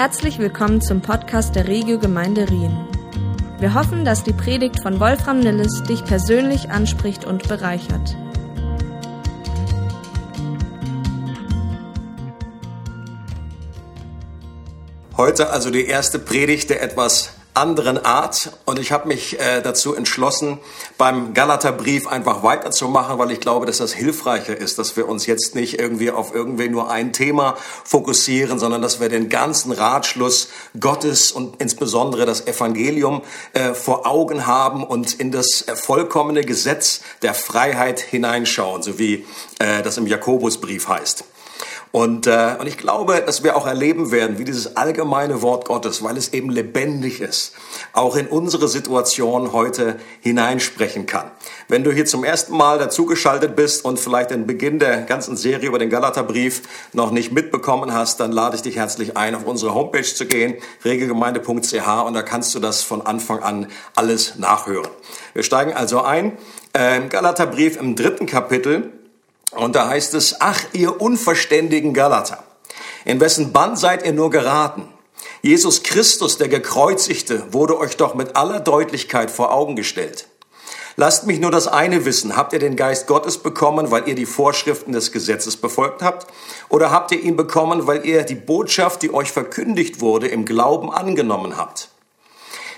Herzlich willkommen zum Podcast der Regio Gemeinde Rien. Wir hoffen, dass die Predigt von Wolfram Nilles dich persönlich anspricht und bereichert. Heute also die erste Predigt der etwas anderen Art und ich habe mich äh, dazu entschlossen, beim Galaterbrief einfach weiterzumachen, weil ich glaube, dass das hilfreicher ist, dass wir uns jetzt nicht irgendwie auf irgendwie nur ein Thema fokussieren, sondern dass wir den ganzen Ratschluss Gottes und insbesondere das Evangelium äh, vor Augen haben und in das vollkommene Gesetz der Freiheit hineinschauen, so wie äh, das im Jakobusbrief heißt. Und, äh, und ich glaube, dass wir auch erleben werden, wie dieses allgemeine Wort Gottes, weil es eben lebendig ist, auch in unsere Situation heute hineinsprechen kann. Wenn du hier zum ersten Mal dazugeschaltet bist und vielleicht den Beginn der ganzen Serie über den Galaterbrief noch nicht mitbekommen hast, dann lade ich dich herzlich ein, auf unsere Homepage zu gehen, regelgemeinde.ch und da kannst du das von Anfang an alles nachhören. Wir steigen also ein. Äh, Galaterbrief im dritten Kapitel und da heißt es, ach, ihr unverständigen Galater, in wessen Bann seid ihr nur geraten? Jesus Christus, der Gekreuzigte, wurde euch doch mit aller Deutlichkeit vor Augen gestellt. Lasst mich nur das eine wissen. Habt ihr den Geist Gottes bekommen, weil ihr die Vorschriften des Gesetzes befolgt habt? Oder habt ihr ihn bekommen, weil ihr die Botschaft, die euch verkündigt wurde, im Glauben angenommen habt?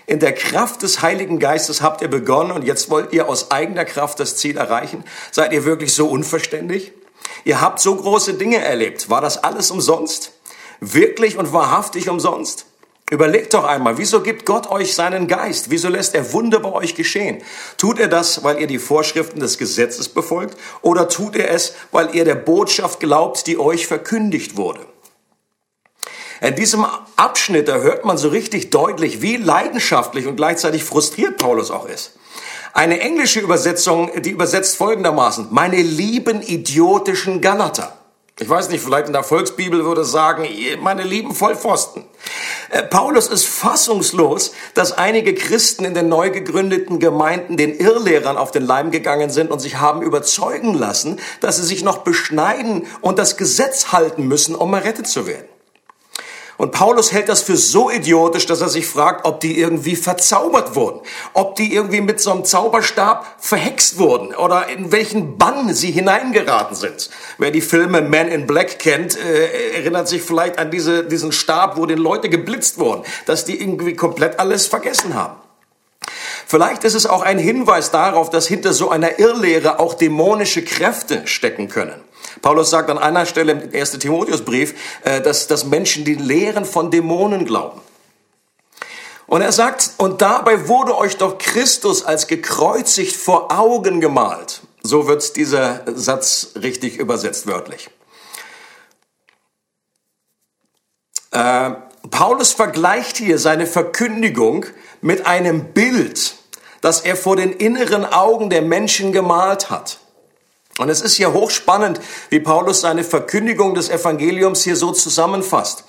In der Kraft des Heiligen Geistes habt ihr begonnen und jetzt wollt ihr aus eigener Kraft das Ziel erreichen. Seid ihr wirklich so unverständlich? Ihr habt so große Dinge erlebt. War das alles umsonst? Wirklich und wahrhaftig umsonst? Überlegt doch einmal, wieso gibt Gott euch seinen Geist? Wieso lässt er Wunder bei euch geschehen? Tut er das, weil ihr die Vorschriften des Gesetzes befolgt? Oder tut er es, weil ihr der Botschaft glaubt, die euch verkündigt wurde? In diesem Abschnitt, da hört man so richtig deutlich, wie leidenschaftlich und gleichzeitig frustriert Paulus auch ist. Eine englische Übersetzung, die übersetzt folgendermaßen, meine lieben idiotischen Galater. Ich weiß nicht, vielleicht in der Volksbibel würde es sagen, meine lieben Vollpfosten. Äh, Paulus ist fassungslos, dass einige Christen in den neu gegründeten Gemeinden den Irrlehrern auf den Leim gegangen sind und sich haben überzeugen lassen, dass sie sich noch beschneiden und das Gesetz halten müssen, um errettet zu werden. Und Paulus hält das für so idiotisch, dass er sich fragt, ob die irgendwie verzaubert wurden, ob die irgendwie mit so einem Zauberstab verhext wurden oder in welchen Bann sie hineingeraten sind. Wer die Filme Man in Black kennt, äh, erinnert sich vielleicht an diese, diesen Stab, wo den Leute geblitzt wurden, dass die irgendwie komplett alles vergessen haben. Vielleicht ist es auch ein Hinweis darauf, dass hinter so einer Irrlehre auch dämonische Kräfte stecken können. Paulus sagt an einer Stelle im 1. Timotheusbrief, äh, dass, dass Menschen die Lehren von Dämonen glauben. Und er sagt, und dabei wurde euch doch Christus als gekreuzigt vor Augen gemalt. So wird dieser Satz richtig übersetzt wörtlich. Äh, Paulus vergleicht hier seine Verkündigung mit einem Bild, das er vor den inneren Augen der Menschen gemalt hat. Und es ist hier hochspannend, wie Paulus seine Verkündigung des Evangeliums hier so zusammenfasst.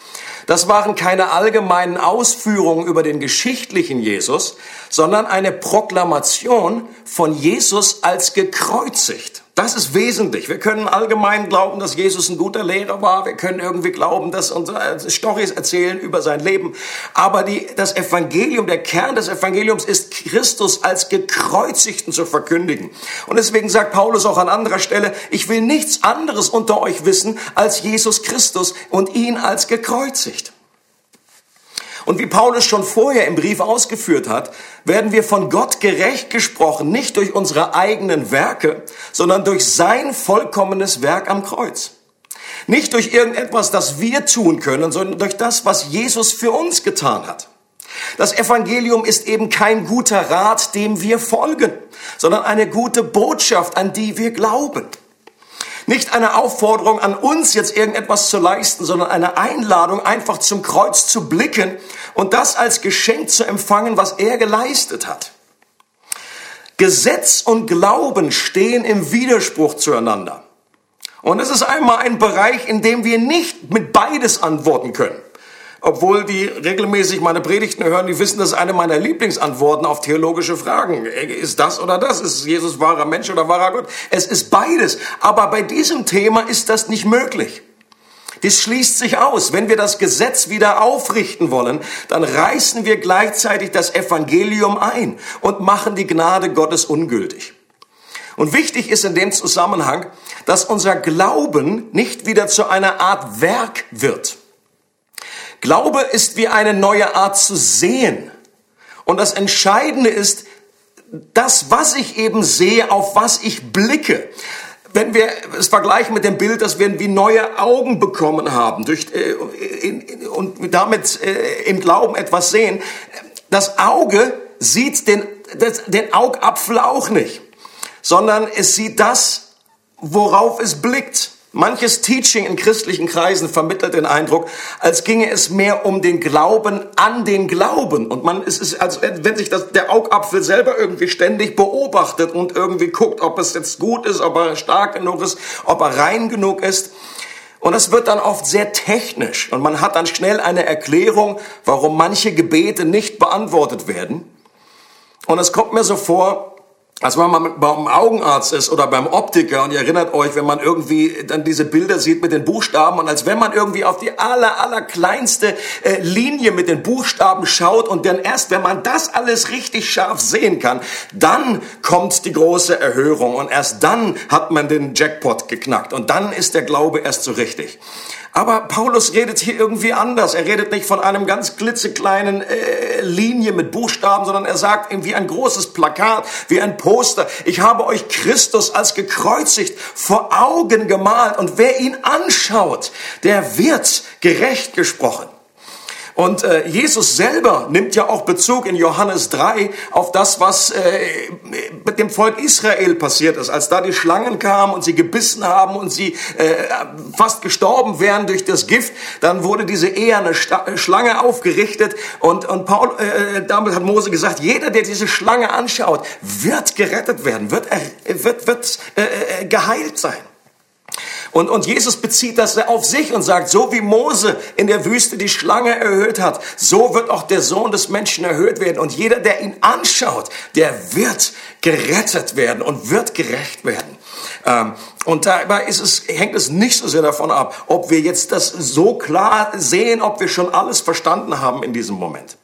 Das waren keine allgemeinen Ausführungen über den geschichtlichen Jesus, sondern eine Proklamation von Jesus als gekreuzigt. Das ist wesentlich. Wir können allgemein glauben, dass Jesus ein guter Lehrer war. Wir können irgendwie glauben, dass unsere Storys erzählen über sein Leben. Aber die, das Evangelium, der Kern des Evangeliums ist Christus als gekreuzigten zu verkündigen. Und deswegen sagt Paulus auch an anderer Stelle, ich will nichts anderes unter euch wissen als Jesus Christus und ihn als gekreuzigt. Und wie Paulus schon vorher im Brief ausgeführt hat, werden wir von Gott gerecht gesprochen, nicht durch unsere eigenen Werke, sondern durch sein vollkommenes Werk am Kreuz. Nicht durch irgendetwas, das wir tun können, sondern durch das, was Jesus für uns getan hat. Das Evangelium ist eben kein guter Rat, dem wir folgen, sondern eine gute Botschaft, an die wir glauben. Nicht eine Aufforderung an uns, jetzt irgendetwas zu leisten, sondern eine Einladung, einfach zum Kreuz zu blicken und das als Geschenk zu empfangen, was er geleistet hat. Gesetz und Glauben stehen im Widerspruch zueinander. Und es ist einmal ein Bereich, in dem wir nicht mit beides antworten können obwohl die regelmäßig meine Predigten hören, die wissen, das ist eine meiner Lieblingsantworten auf theologische Fragen. Ist das oder das? Ist Jesus wahrer Mensch oder wahrer Gott? Es ist beides. Aber bei diesem Thema ist das nicht möglich. Das schließt sich aus. Wenn wir das Gesetz wieder aufrichten wollen, dann reißen wir gleichzeitig das Evangelium ein und machen die Gnade Gottes ungültig. Und wichtig ist in dem Zusammenhang, dass unser Glauben nicht wieder zu einer Art Werk wird. Glaube ist wie eine neue Art zu sehen. Und das Entscheidende ist, das, was ich eben sehe, auf was ich blicke wenn wir es vergleichen mit dem Bild, dass wir wie neue Augen bekommen haben durch, äh, in, in, und damit äh, im Glauben etwas sehen, das Auge sieht den, das, den Augapfel auch nicht, sondern es sieht das, worauf es blickt. Manches Teaching in christlichen Kreisen vermittelt den Eindruck, als ginge es mehr um den Glauben an den Glauben. Und man, es ist, als wenn sich das, der Augapfel selber irgendwie ständig beobachtet und irgendwie guckt, ob es jetzt gut ist, ob er stark genug ist, ob er rein genug ist. Und das wird dann oft sehr technisch. Und man hat dann schnell eine Erklärung, warum manche Gebete nicht beantwortet werden. Und es kommt mir so vor, als wenn man beim Augenarzt ist oder beim Optiker und ihr erinnert euch, wenn man irgendwie dann diese Bilder sieht mit den Buchstaben und als wenn man irgendwie auf die aller, aller kleinste äh, Linie mit den Buchstaben schaut und dann erst, wenn man das alles richtig scharf sehen kann, dann kommt die große Erhörung und erst dann hat man den Jackpot geknackt und dann ist der Glaube erst so richtig. Aber Paulus redet hier irgendwie anders. Er redet nicht von einem ganz klitzekleinen äh, Linie mit Buchstaben, sondern er sagt irgendwie ein großes Plakat, wie ein Poster. Ich habe euch Christus als gekreuzigt vor Augen gemalt und wer ihn anschaut, der wird gerecht gesprochen. Und äh, Jesus selber nimmt ja auch Bezug in Johannes 3 auf das, was äh, mit dem Volk Israel passiert ist, als da die Schlangen kamen und sie gebissen haben und sie äh, fast gestorben wären durch das Gift, dann wurde diese eherne Schlange aufgerichtet und, und Paul, äh, damit hat Mose gesagt, jeder, der diese Schlange anschaut, wird gerettet werden, wird, wird, wird äh, äh, geheilt sein. Und, und Jesus bezieht das auf sich und sagt, so wie Mose in der Wüste die Schlange erhöht hat, so wird auch der Sohn des Menschen erhöht werden. Und jeder, der ihn anschaut, der wird gerettet werden und wird gerecht werden. Ähm, und dabei ist es, hängt es nicht so sehr davon ab, ob wir jetzt das so klar sehen, ob wir schon alles verstanden haben in diesem Moment.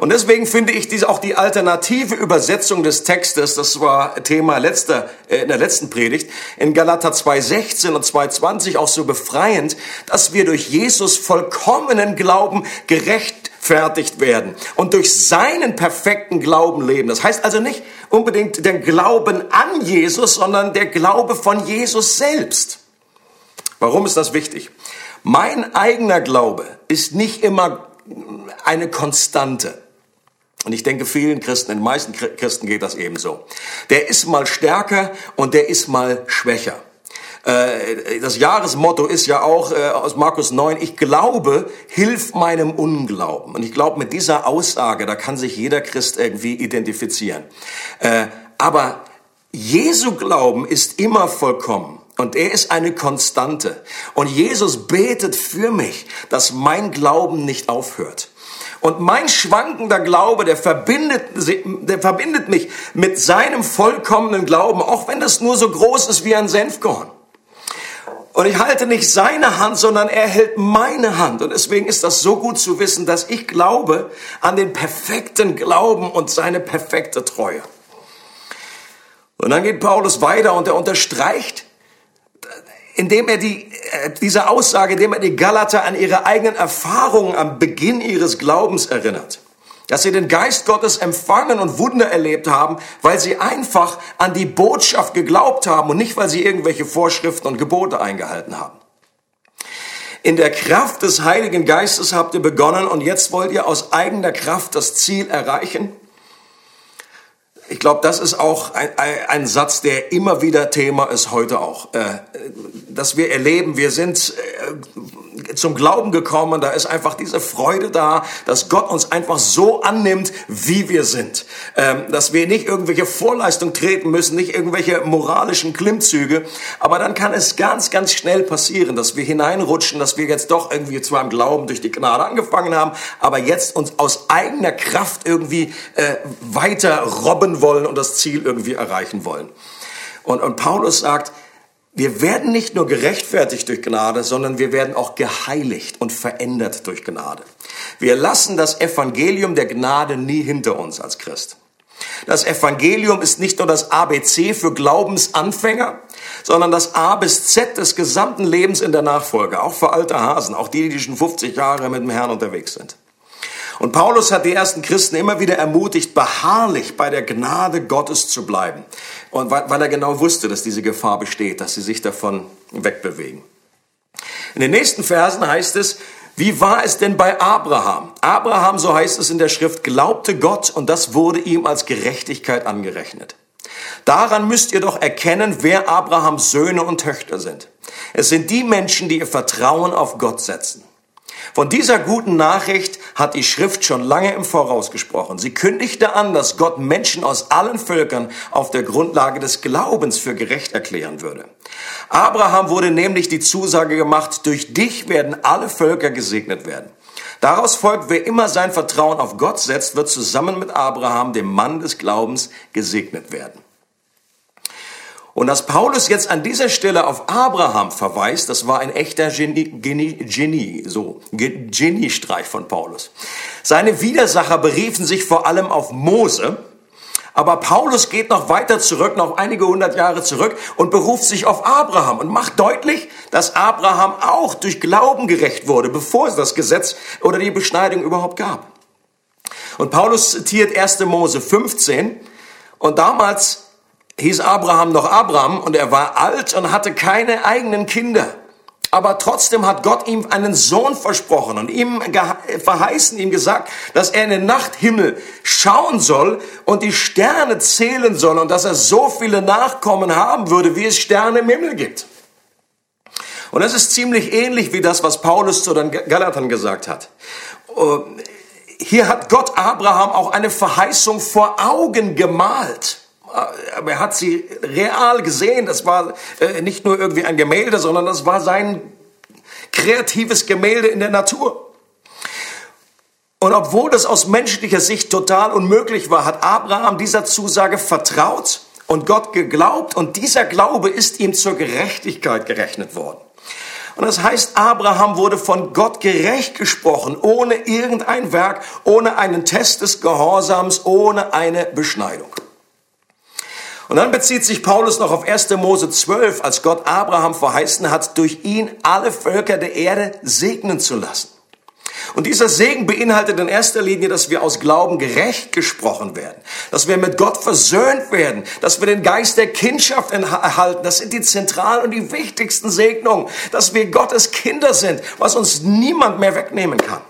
Und deswegen finde ich dies auch die alternative Übersetzung des Textes, das war Thema letzter, äh, in der letzten Predigt, in Galater 2,16 und 2,20 auch so befreiend, dass wir durch Jesus vollkommenen Glauben gerechtfertigt werden und durch seinen perfekten Glauben leben. Das heißt also nicht unbedingt der Glauben an Jesus, sondern der Glaube von Jesus selbst. Warum ist das wichtig? Mein eigener Glaube ist nicht immer eine Konstante. Und ich denke, vielen Christen, den meisten Christen geht das ebenso. Der ist mal stärker und der ist mal schwächer. Äh, das Jahresmotto ist ja auch äh, aus Markus 9, ich glaube, hilf meinem Unglauben. Und ich glaube, mit dieser Aussage, da kann sich jeder Christ irgendwie identifizieren. Äh, aber Jesu Glauben ist immer vollkommen. Und er ist eine Konstante. Und Jesus betet für mich, dass mein Glauben nicht aufhört. Und mein schwankender Glaube, der verbindet, der verbindet mich mit seinem vollkommenen Glauben, auch wenn das nur so groß ist wie ein Senfkorn. Und ich halte nicht seine Hand, sondern er hält meine Hand. Und deswegen ist das so gut zu wissen, dass ich glaube an den perfekten Glauben und seine perfekte Treue. Und dann geht Paulus weiter und er unterstreicht indem er die, äh, diese Aussage, indem er die Galater an ihre eigenen Erfahrungen am Beginn ihres Glaubens erinnert. Dass sie den Geist Gottes empfangen und Wunder erlebt haben, weil sie einfach an die Botschaft geglaubt haben und nicht, weil sie irgendwelche Vorschriften und Gebote eingehalten haben. In der Kraft des Heiligen Geistes habt ihr begonnen und jetzt wollt ihr aus eigener Kraft das Ziel erreichen. Ich glaube, das ist auch ein, ein, Satz, der immer wieder Thema ist, heute auch. Äh, dass wir erleben, wir sind äh, zum Glauben gekommen, da ist einfach diese Freude da, dass Gott uns einfach so annimmt, wie wir sind. Ähm, dass wir nicht irgendwelche Vorleistung treten müssen, nicht irgendwelche moralischen Klimmzüge. Aber dann kann es ganz, ganz schnell passieren, dass wir hineinrutschen, dass wir jetzt doch irgendwie zwar im Glauben durch die Gnade angefangen haben, aber jetzt uns aus eigener Kraft irgendwie äh, weiter robben wollen und das Ziel irgendwie erreichen wollen. Und, und Paulus sagt, wir werden nicht nur gerechtfertigt durch Gnade, sondern wir werden auch geheiligt und verändert durch Gnade. Wir lassen das Evangelium der Gnade nie hinter uns als Christ. Das Evangelium ist nicht nur das ABC für Glaubensanfänger, sondern das A bis Z des gesamten Lebens in der Nachfolge, auch für alte Hasen, auch die, die schon 50 Jahre mit dem Herrn unterwegs sind. Und Paulus hat die ersten Christen immer wieder ermutigt, beharrlich bei der Gnade Gottes zu bleiben. Und weil er genau wusste, dass diese Gefahr besteht, dass sie sich davon wegbewegen. In den nächsten Versen heißt es, wie war es denn bei Abraham? Abraham, so heißt es in der Schrift, glaubte Gott und das wurde ihm als Gerechtigkeit angerechnet. Daran müsst ihr doch erkennen, wer Abrahams Söhne und Töchter sind. Es sind die Menschen, die ihr Vertrauen auf Gott setzen. Von dieser guten Nachricht hat die Schrift schon lange im Voraus gesprochen. Sie kündigte an, dass Gott Menschen aus allen Völkern auf der Grundlage des Glaubens für gerecht erklären würde. Abraham wurde nämlich die Zusage gemacht, durch dich werden alle Völker gesegnet werden. Daraus folgt, wer immer sein Vertrauen auf Gott setzt, wird zusammen mit Abraham, dem Mann des Glaubens, gesegnet werden. Und dass Paulus jetzt an dieser Stelle auf Abraham verweist, das war ein echter Genie, Genie, Genie so, Geniestreich von Paulus. Seine Widersacher beriefen sich vor allem auf Mose, aber Paulus geht noch weiter zurück, noch einige hundert Jahre zurück und beruft sich auf Abraham und macht deutlich, dass Abraham auch durch Glauben gerecht wurde, bevor es das Gesetz oder die Beschneidung überhaupt gab. Und Paulus zitiert 1. Mose 15 und damals hieß Abraham noch Abraham und er war alt und hatte keine eigenen Kinder. Aber trotzdem hat Gott ihm einen Sohn versprochen und ihm verheißen, ihm gesagt, dass er in den Nachthimmel schauen soll und die Sterne zählen soll und dass er so viele Nachkommen haben würde, wie es Sterne im Himmel gibt. Und das ist ziemlich ähnlich wie das, was Paulus zu den Galatern gesagt hat. Äh, hier hat Gott Abraham auch eine Verheißung vor Augen gemalt aber er hat sie real gesehen. Das war äh, nicht nur irgendwie ein Gemälde, sondern das war sein kreatives Gemälde in der Natur. Und obwohl das aus menschlicher Sicht total unmöglich war, hat Abraham dieser Zusage vertraut und Gott geglaubt und dieser Glaube ist ihm zur Gerechtigkeit gerechnet worden. Und das heißt, Abraham wurde von Gott gerecht gesprochen, ohne irgendein Werk, ohne einen Test des Gehorsams, ohne eine Beschneidung. Und dann bezieht sich Paulus noch auf 1. Mose 12, als Gott Abraham verheißen hat, durch ihn alle Völker der Erde segnen zu lassen. Und dieser Segen beinhaltet in erster Linie, dass wir aus Glauben gerecht gesprochen werden, dass wir mit Gott versöhnt werden, dass wir den Geist der Kindschaft erhalten. Das sind die zentralen und die wichtigsten Segnungen, dass wir Gottes Kinder sind, was uns niemand mehr wegnehmen kann.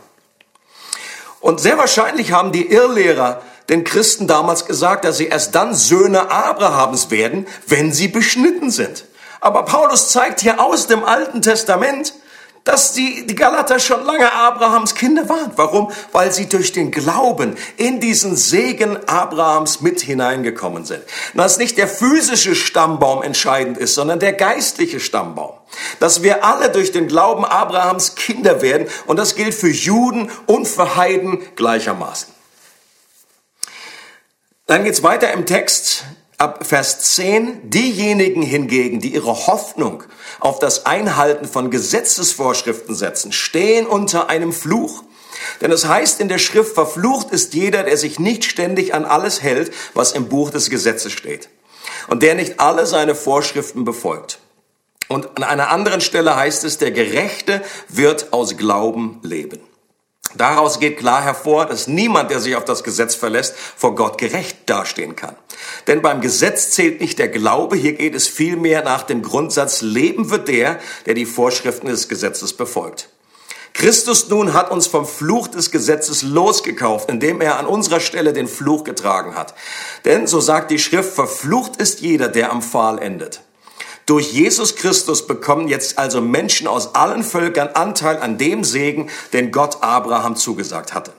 Und sehr wahrscheinlich haben die Irrlehrer den Christen damals gesagt, dass sie erst dann Söhne Abrahams werden, wenn sie beschnitten sind. Aber Paulus zeigt hier aus dem Alten Testament, dass die, Galater schon lange Abrahams Kinder waren. Warum? Weil sie durch den Glauben in diesen Segen Abrahams mit hineingekommen sind. Dass nicht der physische Stammbaum entscheidend ist, sondern der geistliche Stammbaum. Dass wir alle durch den Glauben Abrahams Kinder werden und das gilt für Juden und für Heiden gleichermaßen. Dann geht's weiter im Text ab Vers 10. Diejenigen hingegen, die ihre Hoffnung auf das Einhalten von Gesetzesvorschriften setzen, stehen unter einem Fluch. Denn es heißt in der Schrift, verflucht ist jeder, der sich nicht ständig an alles hält, was im Buch des Gesetzes steht. Und der nicht alle seine Vorschriften befolgt. Und an einer anderen Stelle heißt es, der Gerechte wird aus Glauben leben. Daraus geht klar hervor, dass niemand, der sich auf das Gesetz verlässt, vor Gott gerecht dastehen kann. Denn beim Gesetz zählt nicht der Glaube, hier geht es vielmehr nach dem Grundsatz, Leben wird der, der die Vorschriften des Gesetzes befolgt. Christus nun hat uns vom Fluch des Gesetzes losgekauft, indem er an unserer Stelle den Fluch getragen hat. Denn, so sagt die Schrift, verflucht ist jeder, der am Pfahl endet. Durch Jesus Christus bekommen jetzt also Menschen aus allen Völkern Anteil an dem Segen, den Gott Abraham zugesagt hatte.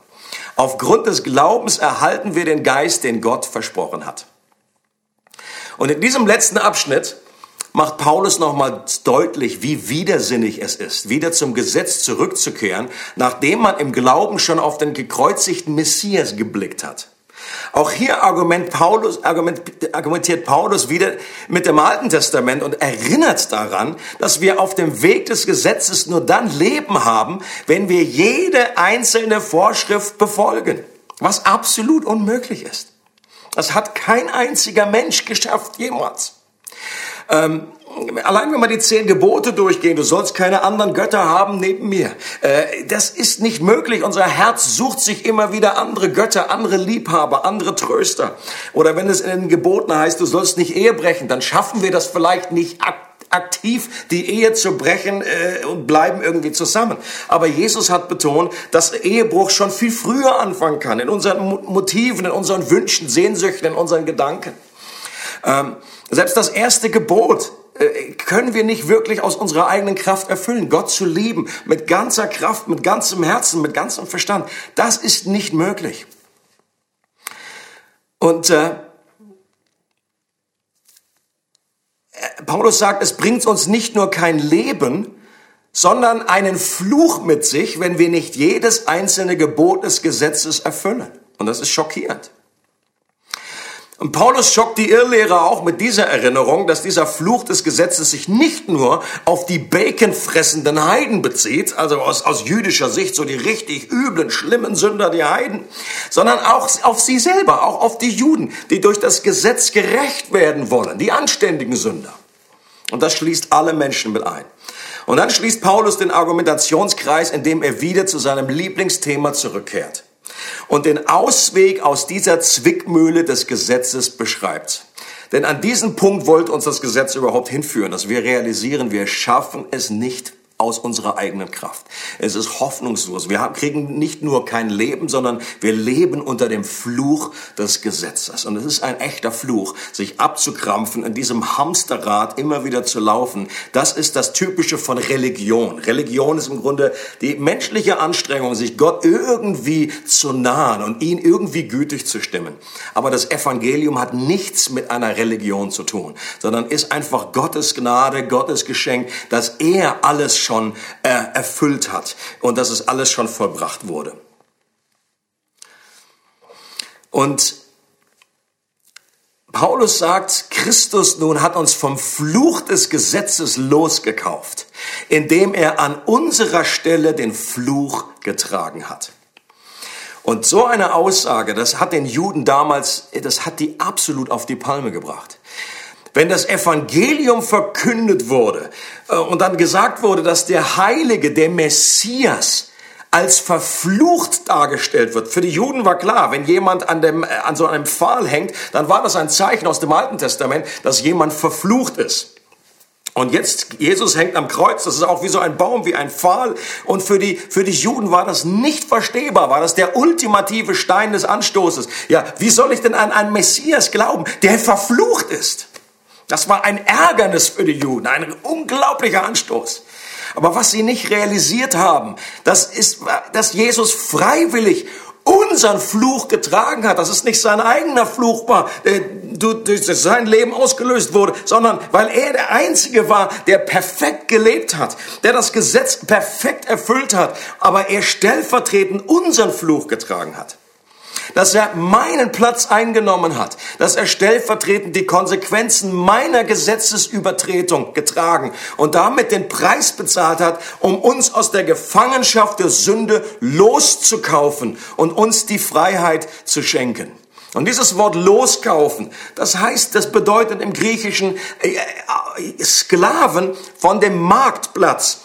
Aufgrund des Glaubens erhalten wir den Geist, den Gott versprochen hat. Und in diesem letzten Abschnitt macht Paulus nochmals deutlich, wie widersinnig es ist, wieder zum Gesetz zurückzukehren, nachdem man im Glauben schon auf den gekreuzigten Messias geblickt hat. Auch hier argument Paulus, argument, argumentiert Paulus wieder mit dem Alten Testament und erinnert daran, dass wir auf dem Weg des Gesetzes nur dann Leben haben, wenn wir jede einzelne Vorschrift befolgen, was absolut unmöglich ist. Das hat kein einziger Mensch geschafft jemals. Ähm, allein wenn man die zehn Gebote durchgehen, du sollst keine anderen Götter haben neben mir. Äh, das ist nicht möglich. Unser Herz sucht sich immer wieder andere Götter, andere Liebhaber, andere Tröster. Oder wenn es in den Geboten heißt, du sollst nicht Ehe brechen, dann schaffen wir das vielleicht nicht aktiv die Ehe zu brechen äh, und bleiben irgendwie zusammen. Aber Jesus hat betont, dass Ehebruch schon viel früher anfangen kann, in unseren Motiven, in unseren Wünschen, Sehnsüchten, in unseren Gedanken. Ähm, selbst das erste Gebot können wir nicht wirklich aus unserer eigenen Kraft erfüllen. Gott zu lieben mit ganzer Kraft, mit ganzem Herzen, mit ganzem Verstand, das ist nicht möglich. Und äh, Paulus sagt, es bringt uns nicht nur kein Leben, sondern einen Fluch mit sich, wenn wir nicht jedes einzelne Gebot des Gesetzes erfüllen. Und das ist schockierend. Und Paulus schockt die Irrlehrer auch mit dieser Erinnerung, dass dieser Fluch des Gesetzes sich nicht nur auf die baconfressenden Heiden bezieht, also aus, aus jüdischer Sicht so die richtig üblen, schlimmen Sünder, die Heiden, sondern auch auf sie selber, auch auf die Juden, die durch das Gesetz gerecht werden wollen, die anständigen Sünder. Und das schließt alle Menschen mit ein. Und dann schließt Paulus den Argumentationskreis, indem er wieder zu seinem Lieblingsthema zurückkehrt und den Ausweg aus dieser Zwickmühle des Gesetzes beschreibt. Denn an diesen Punkt wollte uns das Gesetz überhaupt hinführen, dass wir realisieren, wir schaffen es nicht aus unserer eigenen Kraft. Es ist hoffnungslos. Wir kriegen nicht nur kein Leben, sondern wir leben unter dem Fluch des Gesetzes. Und es ist ein echter Fluch, sich abzukrampfen, in diesem Hamsterrad immer wieder zu laufen. Das ist das Typische von Religion. Religion ist im Grunde die menschliche Anstrengung, sich Gott irgendwie zu nahen und ihn irgendwie gütig zu stimmen. Aber das Evangelium hat nichts mit einer Religion zu tun, sondern ist einfach Gottes Gnade, Gottes Geschenk, dass er alles schon äh, erfüllt hat und dass es alles schon vollbracht wurde. Und Paulus sagt, Christus nun hat uns vom Fluch des Gesetzes losgekauft, indem er an unserer Stelle den Fluch getragen hat. Und so eine Aussage, das hat den Juden damals, das hat die absolut auf die Palme gebracht wenn das Evangelium verkündet wurde äh, und dann gesagt wurde, dass der Heilige, der Messias, als verflucht dargestellt wird. Für die Juden war klar, wenn jemand an, dem, äh, an so einem Pfahl hängt, dann war das ein Zeichen aus dem Alten Testament, dass jemand verflucht ist. Und jetzt, Jesus hängt am Kreuz, das ist auch wie so ein Baum, wie ein Pfahl. Und für die, für die Juden war das nicht verstehbar, war das der ultimative Stein des Anstoßes. Ja, wie soll ich denn an einen Messias glauben, der verflucht ist? Das war ein Ärgernis für die Juden, ein unglaublicher Anstoß. Aber was sie nicht realisiert haben, das ist, dass Jesus freiwillig unseren Fluch getragen hat, dass es nicht sein eigener Fluch war, der durch sein Leben ausgelöst wurde, sondern weil er der Einzige war, der perfekt gelebt hat, der das Gesetz perfekt erfüllt hat, aber er stellvertretend unseren Fluch getragen hat dass er meinen Platz eingenommen hat, dass er stellvertretend die Konsequenzen meiner Gesetzesübertretung getragen und damit den Preis bezahlt hat, um uns aus der Gefangenschaft der Sünde loszukaufen und uns die Freiheit zu schenken. Und dieses Wort loskaufen, das heißt, das bedeutet im Griechischen äh, äh, Sklaven von dem Marktplatz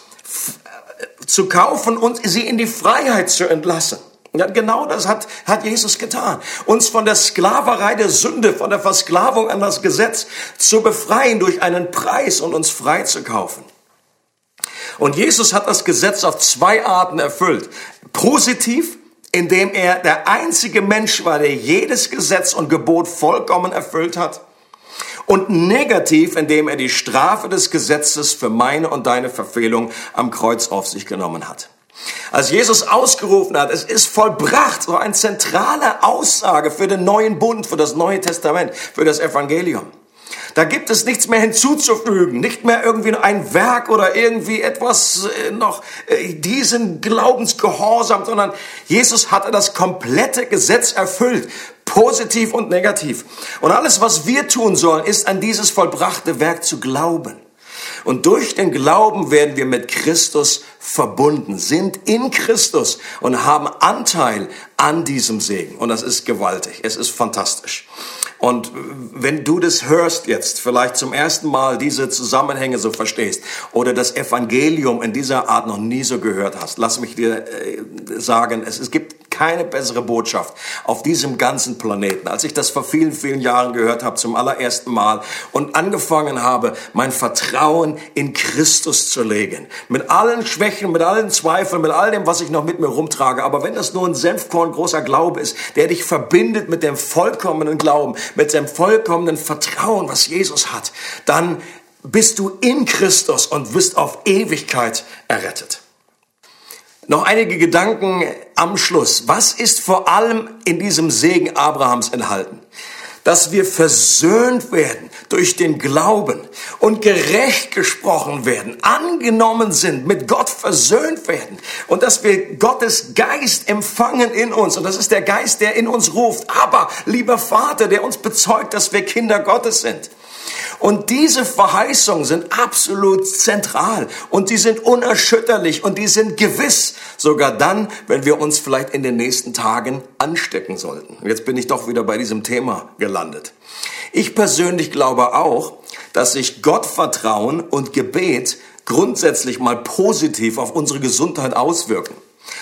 zu kaufen und sie in die Freiheit zu entlassen. Ja, genau das hat, hat Jesus getan. Uns von der Sklaverei der Sünde, von der Versklavung an das Gesetz zu befreien durch einen Preis und uns frei zu kaufen. Und Jesus hat das Gesetz auf zwei Arten erfüllt. Positiv, indem er der einzige Mensch war, der jedes Gesetz und Gebot vollkommen erfüllt hat. Und negativ, indem er die Strafe des Gesetzes für meine und deine Verfehlung am Kreuz auf sich genommen hat. Als Jesus ausgerufen hat, es ist vollbracht, so eine zentrale Aussage für den neuen Bund, für das Neue Testament, für das Evangelium. Da gibt es nichts mehr hinzuzufügen, nicht mehr irgendwie ein Werk oder irgendwie etwas äh, noch äh, diesen Glaubensgehorsam, sondern Jesus hatte das komplette Gesetz erfüllt. positiv und negativ. Und alles, was wir tun sollen, ist an dieses vollbrachte Werk zu glauben. Und durch den Glauben werden wir mit Christus verbunden, sind in Christus und haben Anteil an diesem Segen. Und das ist gewaltig. Es ist fantastisch. Und wenn du das hörst jetzt, vielleicht zum ersten Mal diese Zusammenhänge so verstehst oder das Evangelium in dieser Art noch nie so gehört hast, lass mich dir äh, sagen, es, es gibt keine bessere Botschaft auf diesem ganzen Planeten. Als ich das vor vielen, vielen Jahren gehört habe, zum allerersten Mal und angefangen habe, mein Vertrauen in Christus zu legen. Mit allen Schwächen, mit allen Zweifeln, mit all dem, was ich noch mit mir rumtrage. Aber wenn das nur ein Senfkorn großer Glaube ist, der dich verbindet mit dem vollkommenen Glauben, mit dem vollkommenen Vertrauen, was Jesus hat, dann bist du in Christus und wirst auf Ewigkeit errettet. Noch einige Gedanken am Schluss. Was ist vor allem in diesem Segen Abrahams enthalten? Dass wir versöhnt werden durch den Glauben und gerecht gesprochen werden, angenommen sind, mit Gott versöhnt werden und dass wir Gottes Geist empfangen in uns. Und das ist der Geist, der in uns ruft. Aber, lieber Vater, der uns bezeugt, dass wir Kinder Gottes sind. Und diese Verheißungen sind absolut zentral und die sind unerschütterlich und die sind gewiss, sogar dann, wenn wir uns vielleicht in den nächsten Tagen anstecken sollten. Jetzt bin ich doch wieder bei diesem Thema gelandet. Ich persönlich glaube auch, dass sich Gottvertrauen und Gebet grundsätzlich mal positiv auf unsere Gesundheit auswirken.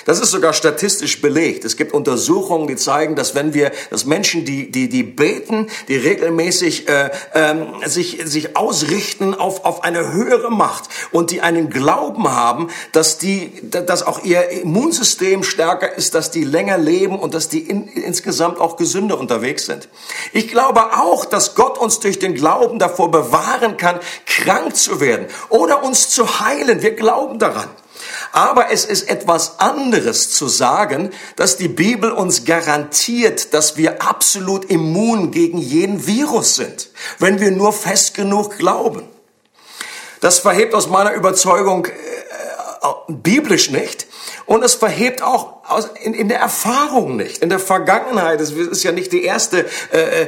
Das ist sogar statistisch belegt. Es gibt Untersuchungen, die zeigen, dass wenn wir, dass Menschen, die die die beten, die regelmäßig äh, ähm, sich sich ausrichten auf auf eine höhere Macht und die einen Glauben haben, dass die, dass auch ihr Immunsystem stärker ist, dass die länger leben und dass die in, insgesamt auch gesünder unterwegs sind. Ich glaube auch, dass Gott uns durch den Glauben davor bewahren kann, krank zu werden oder uns zu heilen. Wir glauben daran. Aber es ist etwas anderes zu sagen, dass die Bibel uns garantiert, dass wir absolut immun gegen jeden Virus sind, wenn wir nur fest genug glauben. Das verhebt aus meiner Überzeugung biblisch nicht. Und es verhebt auch aus, in, in der Erfahrung nicht. In der Vergangenheit, es ist ja nicht die erste äh, äh,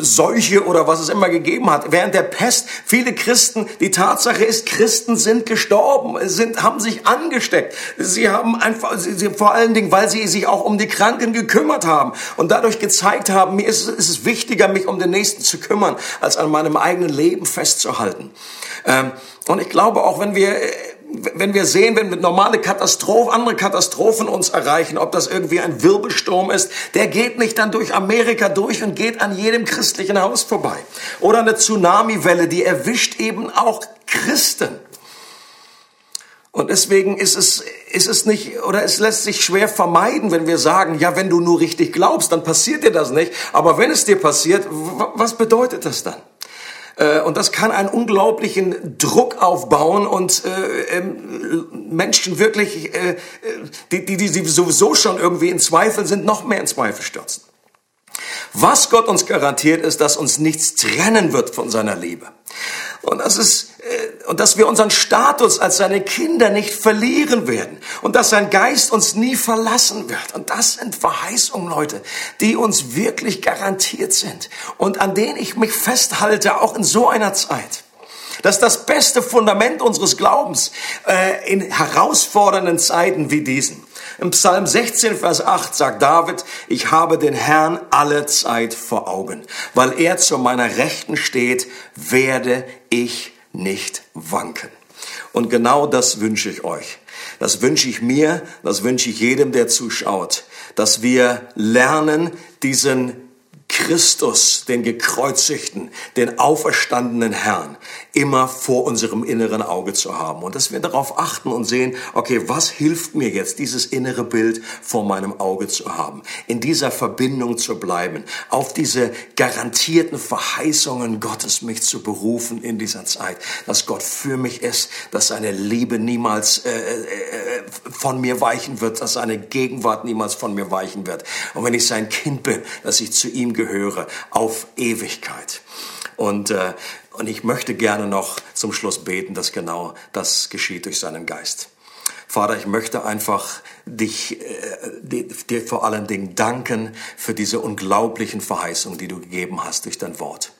Seuche oder was es immer gegeben hat. Während der Pest, viele Christen, die Tatsache ist, Christen sind gestorben, sind, haben sich angesteckt. Sie haben einfach, sie, sie, vor allen Dingen, weil sie sich auch um die Kranken gekümmert haben und dadurch gezeigt haben, mir ist, ist es wichtiger, mich um den Nächsten zu kümmern, als an meinem eigenen Leben festzuhalten. Ähm, und ich glaube auch, wenn wir wenn wir sehen, wenn mit normale Katastrophen, andere Katastrophen uns erreichen, ob das irgendwie ein Wirbelsturm ist, der geht nicht dann durch Amerika durch und geht an jedem christlichen Haus vorbei. Oder eine Tsunamiwelle, die erwischt eben auch Christen. Und deswegen ist es, ist es nicht, oder es lässt sich schwer vermeiden, wenn wir sagen, ja, wenn du nur richtig glaubst, dann passiert dir das nicht. Aber wenn es dir passiert, was bedeutet das dann? Äh, und das kann einen unglaublichen Druck aufbauen und äh, ähm, Menschen wirklich, äh, die, die, die sowieso schon irgendwie in Zweifel sind, noch mehr in Zweifel stürzen. Was Gott uns garantiert, ist, dass uns nichts trennen wird von seiner Liebe. Und das ist, äh, und dass wir unseren Status als seine Kinder nicht verlieren werden. Und dass sein Geist uns nie verlassen wird. Und das sind Verheißungen, Leute, die uns wirklich garantiert sind. Und an denen ich mich festhalte, auch in so einer Zeit. Das ist das beste Fundament unseres Glaubens äh, in herausfordernden Zeiten wie diesen. Im Psalm 16, Vers 8 sagt David, ich habe den Herrn alle Zeit vor Augen. Weil er zu meiner Rechten steht, werde ich nicht wanken. Und genau das wünsche ich euch. Das wünsche ich mir, das wünsche ich jedem, der zuschaut, dass wir lernen, diesen Christus, den gekreuzigten, den auferstandenen Herrn, immer vor unserem inneren Auge zu haben. Und dass wir darauf achten und sehen, okay, was hilft mir jetzt, dieses innere Bild vor meinem Auge zu haben, in dieser Verbindung zu bleiben, auf diese garantierten Verheißungen Gottes mich zu berufen in dieser Zeit, dass Gott für mich ist, dass seine Liebe niemals äh, äh, von mir weichen wird, dass seine Gegenwart niemals von mir weichen wird. Und wenn ich sein Kind bin, dass ich zu ihm gehöre auf Ewigkeit. Und, äh, und ich möchte gerne noch zum Schluss beten, dass genau das geschieht durch seinen Geist. Vater, ich möchte einfach dich, äh, dir vor allen Dingen danken für diese unglaublichen Verheißungen, die du gegeben hast durch dein Wort.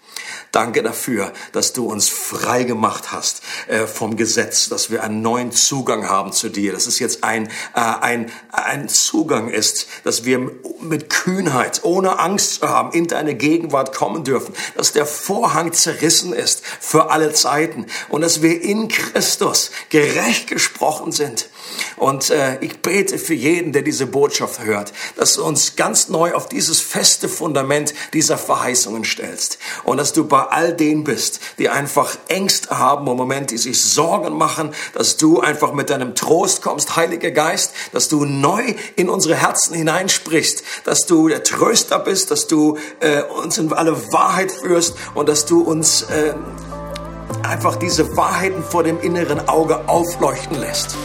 Danke dafür, dass du uns frei gemacht hast äh, vom Gesetz, dass wir einen neuen Zugang haben zu dir. Dass es jetzt ein, äh, ein, ein Zugang ist, dass wir mit Kühnheit, ohne Angst zu haben, in deine Gegenwart kommen dürfen. Dass der Vorhang zerrissen ist für alle Zeiten und dass wir in Christus gerecht gesprochen sind. Und äh, ich bete für jeden, der diese Botschaft hört, dass du uns ganz neu auf dieses feste Fundament dieser Verheißungen stellst. Und dass du bei all denen bist, die einfach Ängste haben im Moment, die sich Sorgen machen, dass du einfach mit deinem Trost kommst, Heiliger Geist, dass du neu in unsere Herzen hineinsprichst, dass du der Tröster bist, dass du äh, uns in alle Wahrheit führst und dass du uns äh, einfach diese Wahrheiten vor dem inneren Auge aufleuchten lässt.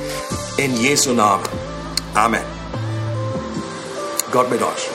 In Jesu Namen. Amen. Gott mit euch.